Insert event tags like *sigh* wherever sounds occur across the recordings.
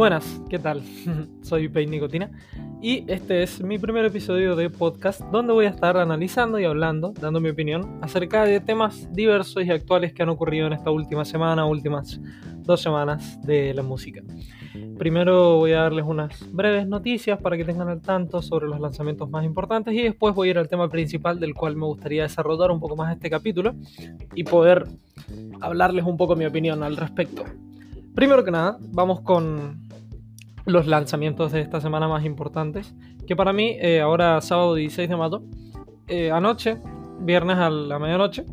Buenas, ¿qué tal? *laughs* Soy Pain Nicotina y este es mi primer episodio de podcast donde voy a estar analizando y hablando, dando mi opinión acerca de temas diversos y actuales que han ocurrido en esta última semana, últimas dos semanas de la música. Primero voy a darles unas breves noticias para que tengan al tanto sobre los lanzamientos más importantes y después voy a ir al tema principal del cual me gustaría desarrollar un poco más este capítulo y poder hablarles un poco mi opinión al respecto. Primero que nada, vamos con los lanzamientos de esta semana más importantes, que para mí, eh, ahora sábado 16 de mayo, eh, anoche, viernes a la medianoche,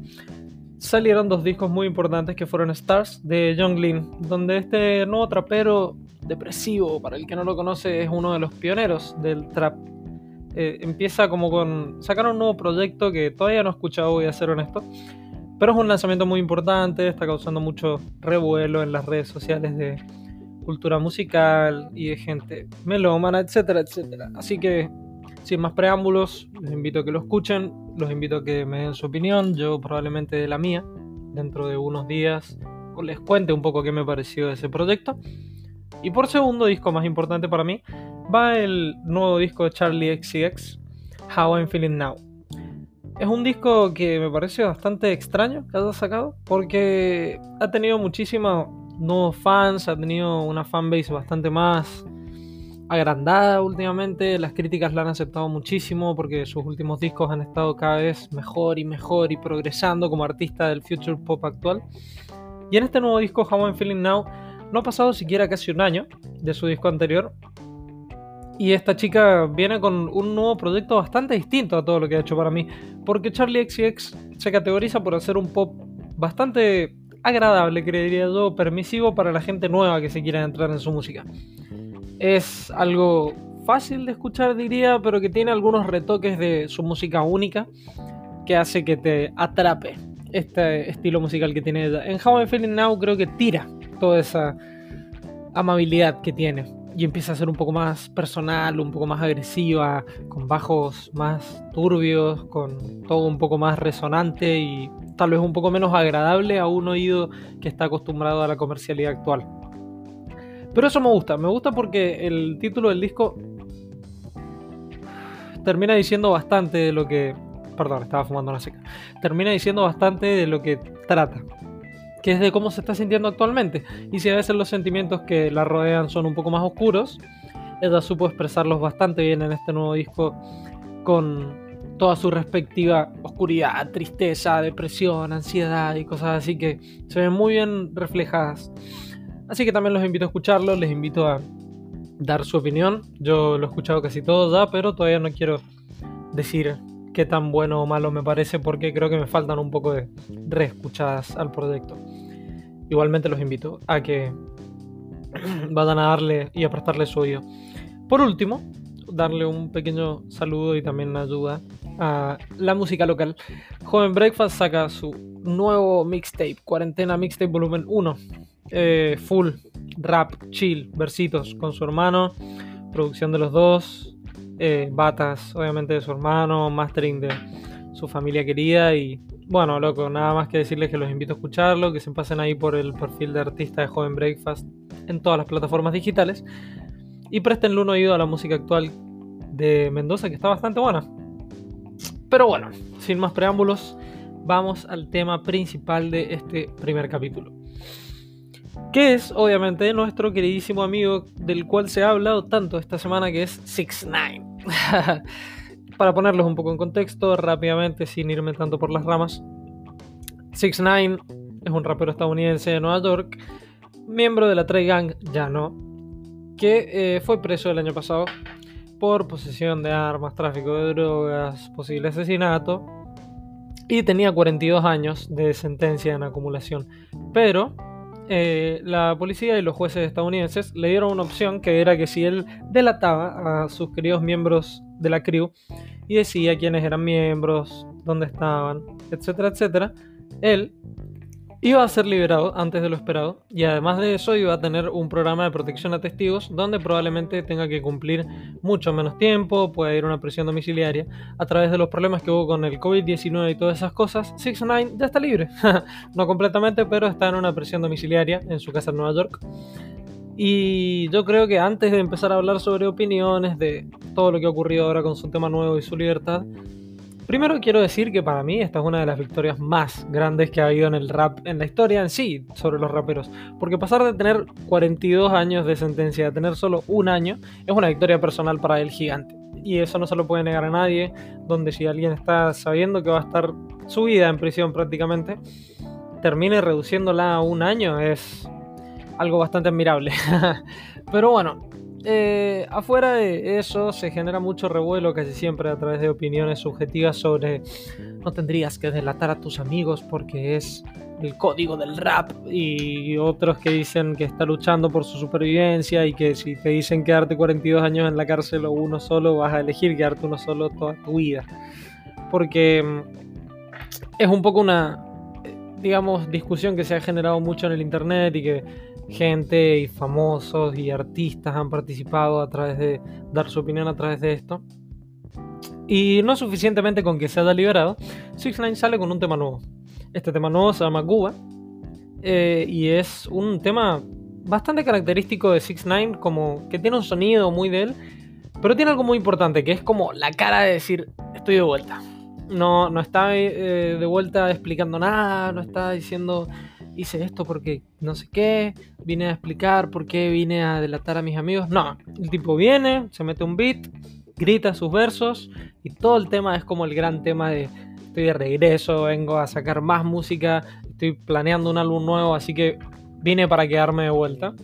salieron dos discos muy importantes que fueron Stars de Young Lin, donde este nuevo trapero depresivo, para el que no lo conoce, es uno de los pioneros del trap. Eh, empieza como con sacar un nuevo proyecto que todavía no he escuchado, voy a ser honesto, pero es un lanzamiento muy importante, está causando mucho revuelo en las redes sociales de cultura musical y de gente melómana, etcétera, etcétera. Así que, sin más preámbulos, les invito a que lo escuchen, los invito a que me den su opinión, yo probablemente de la mía, dentro de unos días les cuente un poco qué me pareció de ese proyecto. Y por segundo disco más importante para mí, va el nuevo disco de Charlie XCX, How I'm Feeling Now. Es un disco que me parece bastante extraño que haya sacado, porque ha tenido muchísimos nuevos fans, ha tenido una fanbase bastante más agrandada últimamente, las críticas la han aceptado muchísimo porque sus últimos discos han estado cada vez mejor y mejor y progresando como artista del future pop actual. Y en este nuevo disco, How I'm Feeling Now, no ha pasado siquiera casi un año de su disco anterior. Y esta chica viene con un nuevo proyecto bastante distinto a todo lo que ha hecho para mí. Porque Charlie XCX se categoriza por hacer un pop bastante agradable, creería yo, permisivo para la gente nueva que se quiera entrar en su música. Es algo fácil de escuchar, diría, pero que tiene algunos retoques de su música única que hace que te atrape este estilo musical que tiene ella. En How I'm Feeling Now creo que tira toda esa amabilidad que tiene y empieza a ser un poco más personal, un poco más agresiva, con bajos más turbios, con todo un poco más resonante y tal vez un poco menos agradable a un oído que está acostumbrado a la comercialidad actual. Pero eso me gusta, me gusta porque el título del disco termina diciendo bastante de lo que... Perdón, estaba fumando una seca. Termina diciendo bastante de lo que trata que es de cómo se está sintiendo actualmente. Y si a veces los sentimientos que la rodean son un poco más oscuros, ella supo expresarlos bastante bien en este nuevo disco con toda su respectiva oscuridad, tristeza, depresión, ansiedad y cosas así que se ven muy bien reflejadas. Así que también los invito a escucharlo, les invito a dar su opinión. Yo lo he escuchado casi todo ya, pero todavía no quiero decir qué tan bueno o malo me parece porque creo que me faltan un poco de reescuchadas al proyecto. Igualmente los invito a que *clears throat* vayan a darle y a prestarle su oído. Por último, darle un pequeño saludo y también una ayuda a la música local. Joven Breakfast saca su nuevo mixtape, Cuarentena Mixtape Volumen 1. Eh, full, rap, chill, versitos con su hermano, producción de los dos, eh, batas, obviamente, de su hermano, mastering de su familia querida. Y bueno, loco, nada más que decirles que los invito a escucharlo, que se pasen ahí por el perfil de artista de Joven Breakfast en todas las plataformas digitales. Y prestenle un oído a la música actual de Mendoza, que está bastante buena. Pero bueno, sin más preámbulos, vamos al tema principal de este primer capítulo que es obviamente nuestro queridísimo amigo del cual se ha hablado tanto esta semana que es 6 9 *laughs* Para ponerlos un poco en contexto rápidamente sin irme tanto por las ramas. 6 9 es un rapero estadounidense de Nueva York, miembro de la Trey Gang, ya no, que eh, fue preso el año pasado por posesión de armas, tráfico de drogas, posible asesinato y tenía 42 años de sentencia en acumulación. Pero eh, la policía y los jueces estadounidenses le dieron una opción que era que si él delataba a sus queridos miembros de la crew y decía quiénes eran miembros, dónde estaban, etcétera, etcétera, él iba a ser liberado antes de lo esperado y además de eso iba a tener un programa de protección a testigos donde probablemente tenga que cumplir mucho menos tiempo, puede ir a una prisión domiciliaria. A través de los problemas que hubo con el COVID-19 y todas esas cosas, 6 9 ya está libre. *laughs* no completamente, pero está en una prisión domiciliaria en su casa en Nueva York. Y yo creo que antes de empezar a hablar sobre opiniones, de todo lo que ha ocurrido ahora con su tema nuevo y su libertad, primero quiero decir que para mí esta es una de las victorias más grandes que ha habido en el rap, en la historia en sí, sobre los raperos. Porque pasar de tener 42 años de sentencia a tener solo un año es una victoria personal para el gigante. Y eso no se lo puede negar a nadie, donde si alguien está sabiendo que va a estar su vida en prisión prácticamente, termine reduciéndola a un año es algo bastante admirable. *laughs* Pero bueno, eh, afuera de eso se genera mucho revuelo casi siempre a través de opiniones subjetivas sobre no tendrías que delatar a tus amigos porque es el código del rap y otros que dicen que está luchando por su supervivencia y que si te dicen quedarte 42 años en la cárcel o uno solo vas a elegir quedarte uno solo toda tu vida. Porque mm, es un poco una digamos discusión que se ha generado mucho en el internet y que gente y famosos y artistas han participado a través de dar su opinión a través de esto. Y no suficientemente con que se haya liberado, Six Nine sale con un tema nuevo. Este tema nuevo se llama Cuba eh, y es un tema bastante característico de Six Nine, como que tiene un sonido muy de él, pero tiene algo muy importante que es como la cara de decir estoy de vuelta. No, no está eh, de vuelta explicando nada, no está diciendo hice esto porque no sé qué, vine a explicar por qué vine a delatar a mis amigos. No, el tipo viene, se mete un beat, grita sus versos y todo el tema es como el gran tema de estoy de regreso, vengo a sacar más música, estoy planeando un álbum nuevo, así que vine para quedarme de vuelta.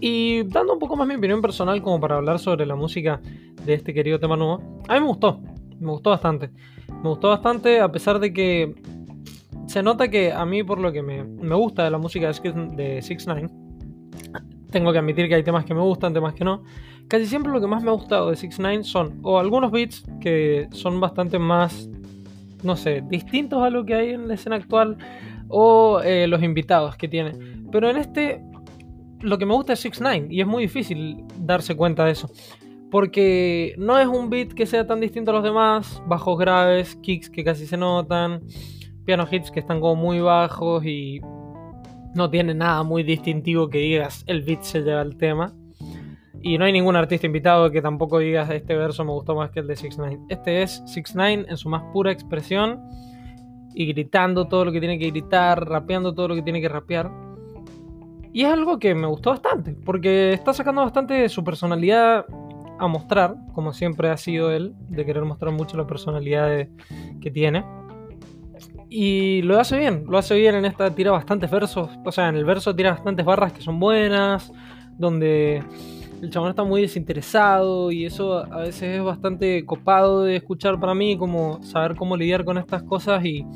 Y dando un poco más mi opinión personal como para hablar sobre la música de este querido tema nuevo, a mí me gustó, me gustó bastante. Me gustó bastante a pesar de que se nota que a mí, por lo que me, gusta de la música de Six Nine, tengo que admitir que hay temas que me gustan, temas que no. Casi siempre lo que más me ha gustado de Six Nine son o algunos beats que son bastante más, no sé, distintos a lo que hay en la escena actual, o eh, los invitados que tiene. Pero en este, lo que me gusta es Six Nine y es muy difícil darse cuenta de eso. Porque no es un beat que sea tan distinto a los demás, bajos graves, kicks que casi se notan piano hits que están como muy bajos y no tiene nada muy distintivo que digas el beat se lleva el tema. Y no hay ningún artista invitado que tampoco digas este verso me gustó más que el de 6 9 Este es 6 9 en su más pura expresión y gritando todo lo que tiene que gritar, rapeando todo lo que tiene que rapear. Y es algo que me gustó bastante, porque está sacando bastante de su personalidad a mostrar, como siempre ha sido él, de querer mostrar mucho la personalidad que tiene. Y lo hace bien, lo hace bien en esta, tira bastantes versos, o sea, en el verso tira bastantes barras que son buenas, donde el chabón está muy desinteresado y eso a veces es bastante copado de escuchar para mí, como saber cómo lidiar con estas cosas y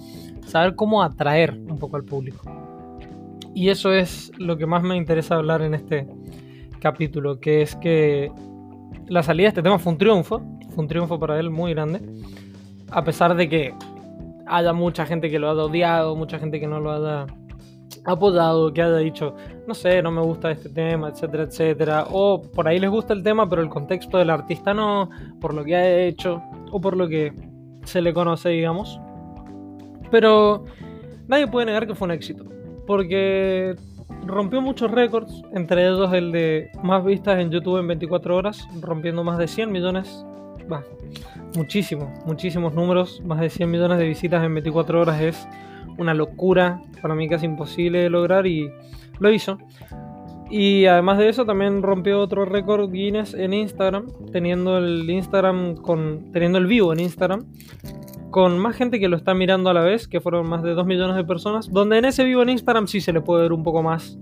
saber cómo atraer un poco al público. Y eso es lo que más me interesa hablar en este capítulo, que es que la salida de este tema fue un triunfo, fue un triunfo para él muy grande, a pesar de que haya mucha gente que lo haya odiado, mucha gente que no lo haya apoyado, que haya dicho, no sé, no me gusta este tema, etcétera, etcétera. O por ahí les gusta el tema, pero el contexto del artista no, por lo que ha hecho o por lo que se le conoce, digamos. Pero nadie puede negar que fue un éxito, porque rompió muchos récords, entre ellos el de más vistas en YouTube en 24 horas, rompiendo más de 100 millones va, muchísimo, muchísimos números, más de 100 millones de visitas en 24 horas es una locura, para mí casi imposible de lograr y lo hizo. Y además de eso también rompió otro récord Guinness en Instagram, teniendo el Instagram con teniendo el vivo en Instagram con más gente que lo está mirando a la vez, que fueron más de 2 millones de personas, donde en ese vivo en Instagram sí se le puede ver un poco más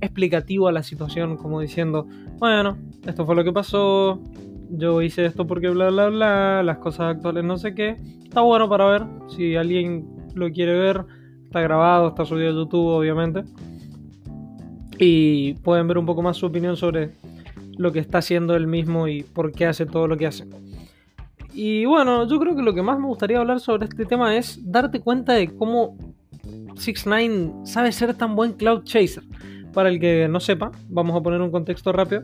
explicativo a la situación, como diciendo, bueno, esto fue lo que pasó, yo hice esto porque bla bla bla, las cosas actuales no sé qué. Está bueno para ver, si alguien lo quiere ver, está grabado, está subido a YouTube obviamente. Y pueden ver un poco más su opinión sobre lo que está haciendo él mismo y por qué hace todo lo que hace. Y bueno, yo creo que lo que más me gustaría hablar sobre este tema es darte cuenta de cómo 6 9 sabe ser tan buen cloud chaser. Para el que no sepa, vamos a poner un contexto rápido.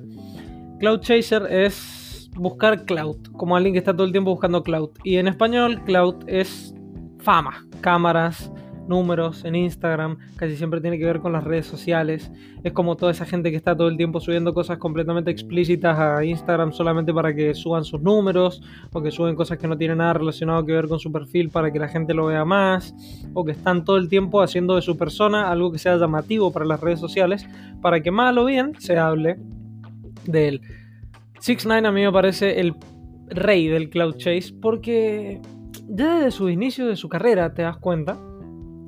Cloud chaser es buscar cloud, como alguien que está todo el tiempo buscando cloud. Y en español, cloud es fama, cámaras, números en Instagram, casi siempre tiene que ver con las redes sociales. Es como toda esa gente que está todo el tiempo subiendo cosas completamente explícitas a Instagram solamente para que suban sus números, o que suben cosas que no tienen nada relacionado que ver con su perfil para que la gente lo vea más, o que están todo el tiempo haciendo de su persona algo que sea llamativo para las redes sociales, para que mal o bien se hable de él. 6 9 a mí me parece el rey del cloud chase porque ya desde su inicio de su carrera te das cuenta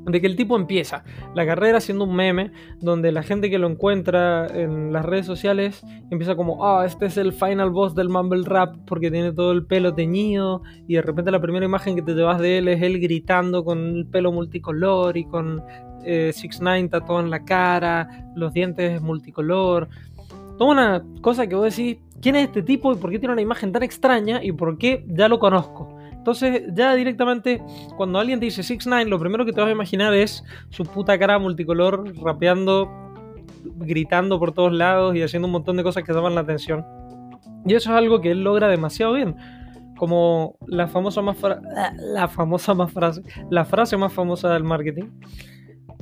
de que el tipo empieza la carrera siendo un meme donde la gente que lo encuentra en las redes sociales empieza como, ah, este es el final boss del mumble rap porque tiene todo el pelo teñido y de repente la primera imagen que te llevas de él es él gritando con el pelo multicolor y con eh, 6 9 tatuado en la cara, los dientes multicolor. Toda una cosa que vos decís, ¿quién es este tipo y por qué tiene una imagen tan extraña y por qué ya lo conozco? Entonces, ya directamente, cuando alguien te dice 6 9 lo primero que te vas a imaginar es su puta cara multicolor rapeando, gritando por todos lados y haciendo un montón de cosas que llaman la atención. Y eso es algo que él logra demasiado bien. Como la famosa más *laughs* la famosa más frase, la frase más famosa del marketing.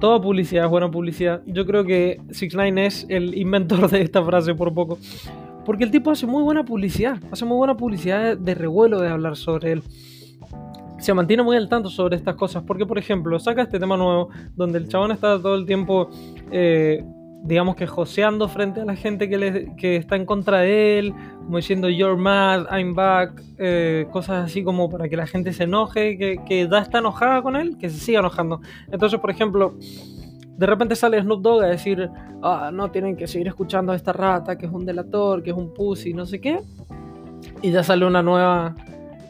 Toda publicidad es buena publicidad. Yo creo que 6 9 es el inventor de esta frase por poco. Porque el tipo hace muy buena publicidad. Hace muy buena publicidad de revuelo de hablar sobre él se mantiene muy al tanto sobre estas cosas. Porque, por ejemplo, saca este tema nuevo donde el chabón está todo el tiempo, eh, digamos que joseando frente a la gente que, le, que está en contra de él, como diciendo You're mad, I'm back, eh, cosas así como para que la gente se enoje, que, que ya está enojada con él, que se siga enojando. Entonces, por ejemplo. De repente sale Snoop Dogg a decir, ah, no, tienen que seguir escuchando a esta rata, que es un delator, que es un pussy, no sé qué. Y ya sale una nueva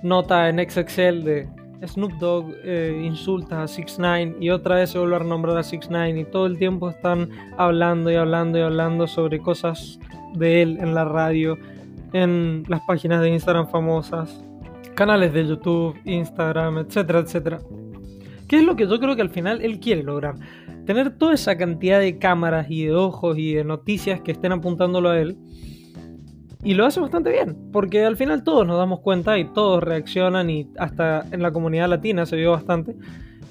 nota en XXL de Snoop Dogg eh, insulta a 6 9 y otra vez se vuelve a nombrar a 6 9 y todo el tiempo están hablando y hablando y hablando sobre cosas de él en la radio, en las páginas de Instagram famosas, canales de YouTube, Instagram, etcétera, etcétera. ¿Qué es lo que yo creo que al final él quiere lograr? Tener toda esa cantidad de cámaras y de ojos y de noticias que estén apuntándolo a él y lo hace bastante bien, porque al final todos nos damos cuenta y todos reaccionan y hasta en la comunidad latina se vio bastante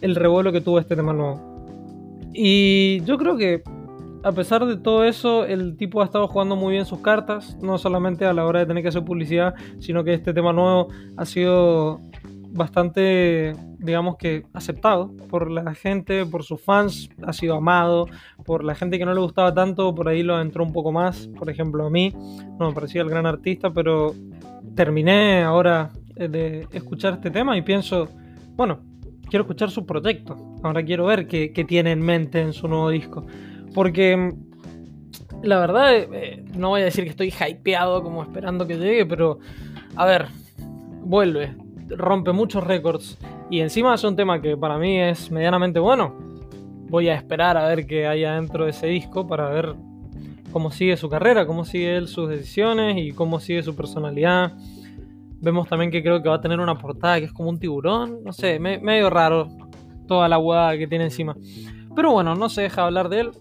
el revuelo que tuvo este tema nuevo. Y yo creo que a pesar de todo eso, el tipo ha estado jugando muy bien sus cartas, no solamente a la hora de tener que hacer publicidad, sino que este tema nuevo ha sido bastante, digamos que, aceptado por la gente, por sus fans, ha sido amado, por la gente que no le gustaba tanto, por ahí lo entró un poco más, por ejemplo a mí, no me parecía el gran artista, pero terminé ahora de escuchar este tema y pienso, bueno, quiero escuchar su proyecto, ahora quiero ver qué, tiene en mente en su nuevo disco, porque la verdad, eh, no voy a decir que estoy hypeado como esperando que llegue, pero a ver, vuelve, rompe muchos récords y encima es un tema que para mí es medianamente bueno. Voy a esperar a ver qué hay dentro de ese disco para ver cómo sigue su carrera, cómo sigue él sus decisiones y cómo sigue su personalidad. Vemos también que creo que va a tener una portada que es como un tiburón, no sé, medio raro toda la hueá que tiene encima. Pero bueno, no se deja hablar de él,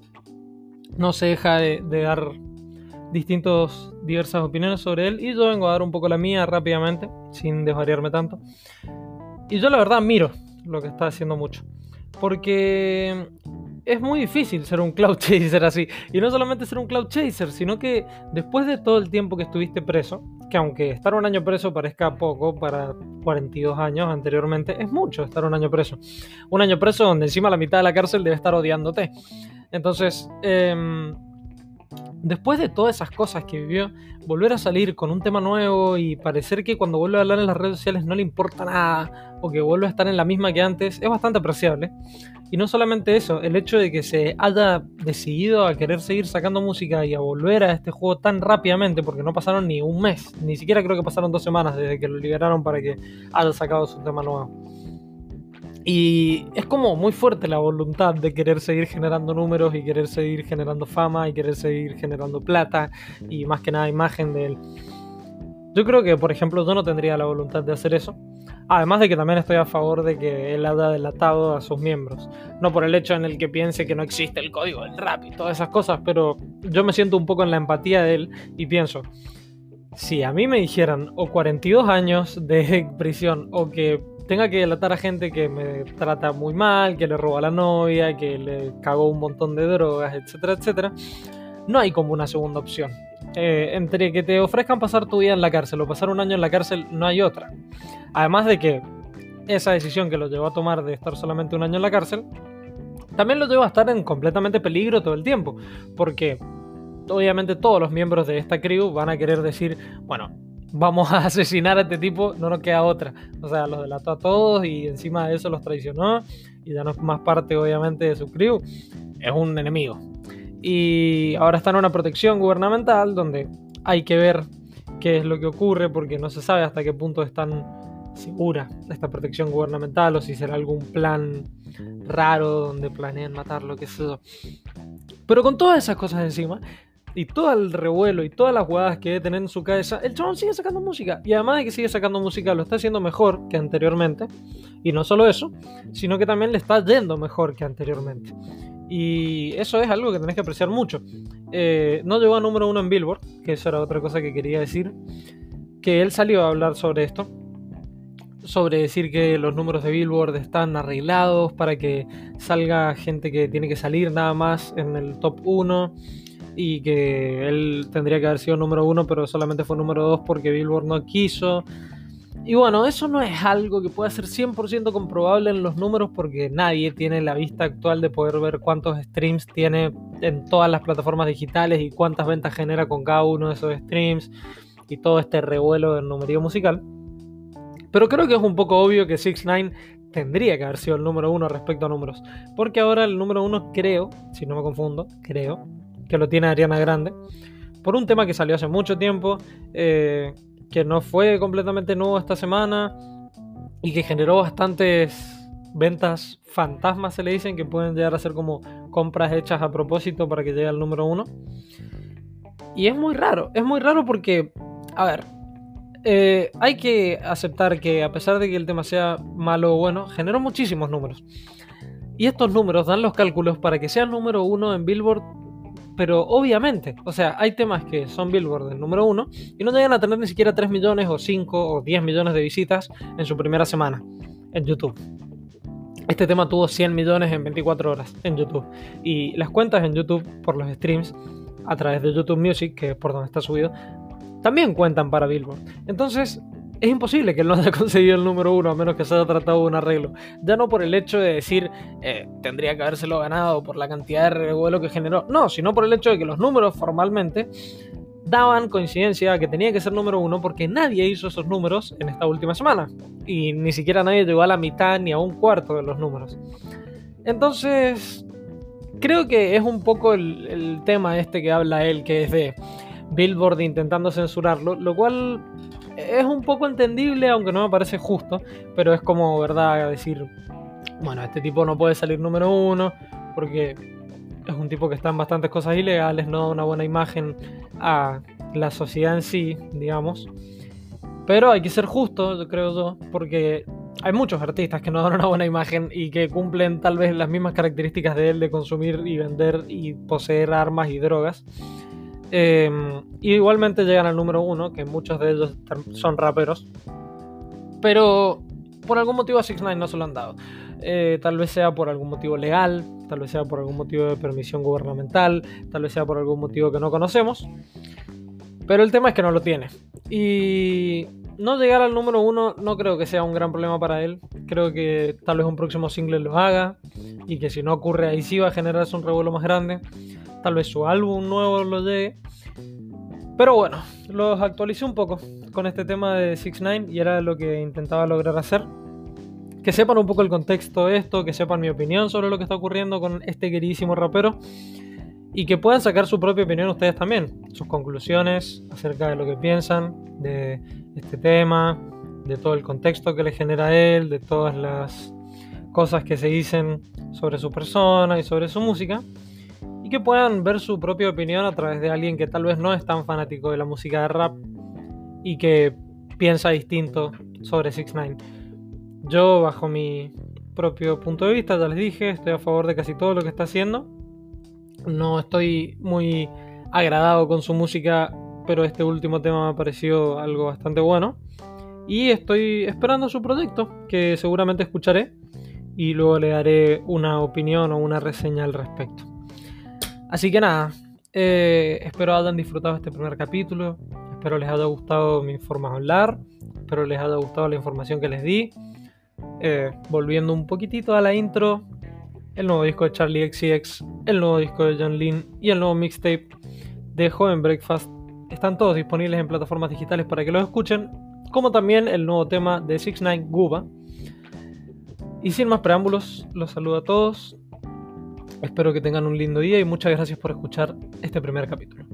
no se deja de, de dar distintos, diversas opiniones sobre él y yo vengo a dar un poco la mía rápidamente, sin desvariarme tanto. Y yo la verdad miro lo que está haciendo mucho, porque es muy difícil ser un cloud *laughs* chaser así. Y no solamente ser un cloud chaser, sino que después de todo el tiempo que estuviste preso, que aunque estar un año preso parezca poco para 42 años anteriormente, es mucho estar un año preso. Un año preso donde encima la mitad de la cárcel debe estar odiándote. Entonces, eh, después de todas esas cosas que vivió, volver a salir con un tema nuevo y parecer que cuando vuelve a hablar en las redes sociales no le importa nada o que vuelve a estar en la misma que antes es bastante apreciable. Y no solamente eso, el hecho de que se haya decidido a querer seguir sacando música y a volver a este juego tan rápidamente, porque no pasaron ni un mes, ni siquiera creo que pasaron dos semanas desde que lo liberaron para que haya sacado su tema nuevo. Y es como muy fuerte la voluntad de querer seguir generando números y querer seguir generando fama y querer seguir generando plata y más que nada imagen de él. Yo creo que, por ejemplo, yo no tendría la voluntad de hacer eso. Además de que también estoy a favor de que él haya delatado a sus miembros. No por el hecho en el que piense que no existe el código del rap y todas esas cosas, pero yo me siento un poco en la empatía de él y pienso, si a mí me dijeran o 42 años de *laughs* prisión o que tenga que delatar a gente que me trata muy mal, que le roba a la novia, que le cagó un montón de drogas, etcétera, etcétera, no hay como una segunda opción. Eh, entre que te ofrezcan pasar tu vida en la cárcel o pasar un año en la cárcel, no hay otra. Además de que esa decisión que lo llevó a tomar de estar solamente un año en la cárcel, también lo lleva a estar en completamente peligro todo el tiempo. Porque obviamente todos los miembros de esta crew van a querer decir, bueno, vamos a *laughs* asesinar a este tipo, no nos queda otra. O sea, los delató a todos y encima de eso los traicionó y ya no es más parte obviamente de su crew. Es un enemigo. Y ahora está en una protección gubernamental donde hay que ver qué es lo que ocurre porque no se sabe hasta qué punto están segura esta protección gubernamental o si será algún plan raro donde planean matarlo, qué sé yo. Pero con todas esas cosas encima, y todo el revuelo y todas las jugadas que debe tener en su cabeza, el chabón sigue sacando música. Y además de que sigue sacando música, lo está haciendo mejor que anteriormente. Y no solo eso, sino que también le está yendo mejor que anteriormente. Y eso es algo que tenés que apreciar mucho. Eh, no llegó a número uno en Billboard, que eso era otra cosa que quería decir. Que él salió a hablar sobre esto sobre decir que los números de Billboard están arreglados para que salga gente que tiene que salir nada más en el top 1 y que él tendría que haber sido número 1 pero solamente fue número 2 porque Billboard no quiso. Y bueno, eso no es algo que pueda ser 100% comprobable en los números porque nadie tiene la vista actual de poder ver cuántos streams tiene en todas las plataformas digitales y cuántas ventas genera con cada uno de esos streams y todo este revuelo del numerío musical. Pero creo que es un poco obvio que 6 9 tendría que haber sido el número uno respecto a números. Porque ahora el número uno creo, si no me confundo, creo que lo tiene Ariana Grande. Por un tema que salió hace mucho tiempo, eh, que no fue completamente nuevo esta semana y que generó bastantes ventas fantasmas, se le dicen, que pueden llegar a ser como compras hechas a propósito para que llegue al número uno. Y es muy raro, es muy raro porque, a ver, eh, hay que aceptar que a pesar de que el tema sea malo o bueno, generó muchísimos números. Y estos números dan los cálculos para que sea número uno en Billboard, pero obviamente, o sea, hay temas que son Billboard del número uno y no llegan a tener ni siquiera 3 millones o 5 o 10 millones de visitas en su primera semana en YouTube. Este tema tuvo 100 millones en 24 horas en YouTube. Y las cuentas en YouTube por los streams a través de YouTube Music, que es por donde está subido, también cuentan para Billboard. Entonces, es imposible que él no haya *laughs* conseguido el número uno a menos que se haya tratado de un arreglo. Ya no por el hecho de decir eh, tendría que habérselo ganado por la cantidad de revuelo que generó. No, sino por el hecho de que los números formalmente daban coincidencia que tenía que ser número uno porque nadie hizo esos números en esta última semana. Y ni siquiera nadie llegó a la mitad ni a un cuarto de los números. Entonces, creo que es un poco el, el tema este que habla él, que es de Billboard intentando censurarlo, lo cual es un poco entendible, aunque no me parece justo, pero es como, ¿verdad? Decir, bueno, este tipo no puede salir número uno, porque es un tipo que está en bastantes cosas ilegales, no da una buena imagen a la sociedad en sí, digamos. Pero hay que ser justo, yo creo yo, porque hay muchos artistas que no dan una buena imagen y que cumplen tal vez las mismas características de él de consumir y vender y poseer armas y drogas. Em, igualmente llegan al número uno, que muchos de ellos son raperos. Pero por algún motivo a 6 9 no se lo han dado. Eh, tal vez sea por algún motivo legal, tal vez sea por algún motivo de permisión gubernamental, tal vez sea por algún motivo que no conocemos. Pero el tema es que no lo tiene. Y no llegar al número uno no creo que sea un gran problema para él. Creo que tal vez un próximo single lo haga. Y que si no ocurre ahí sí va a generarse un revuelo más grande tal vez su álbum nuevo lo llegue. Pero bueno, los actualicé un poco con este tema de 6 9 y era lo que intentaba lograr hacer. Que sepan un poco el contexto de esto, que sepan mi opinión sobre lo que está ocurriendo con este queridísimo rapero y que puedan sacar su propia opinión ustedes también, sus conclusiones acerca de lo que piensan de este tema, de todo el contexto que le genera él, de todas las cosas que se dicen sobre su persona y sobre su música que puedan ver su propia opinión a través de alguien que tal vez no es tan fanático de la música de rap y que piensa distinto sobre 6 9 Yo, bajo mi propio punto de vista, ya les dije, estoy a favor de casi todo lo que está haciendo. No estoy muy agradado con su música pero este último tema me ha parecido algo bastante bueno. Y estoy esperando su proyecto, que seguramente escucharé y luego le daré una opinión o una reseña al respecto. Así que nada, eh, espero hayan disfrutado este primer capítulo, espero les haya gustado mi forma de hablar, espero les haya gustado la información que les di. Eh, volviendo un poquitito a la intro, el nuevo disco de Charlie XCX, el nuevo disco de John Lynn y el nuevo mixtape de Joven Breakfast están todos disponibles en plataformas digitales para que los escuchen, como también el nuevo tema de 69 Guba. Y sin más preámbulos, los saludo a todos. Espero que tengan un lindo día y muchas gracias por escuchar este primer capítulo.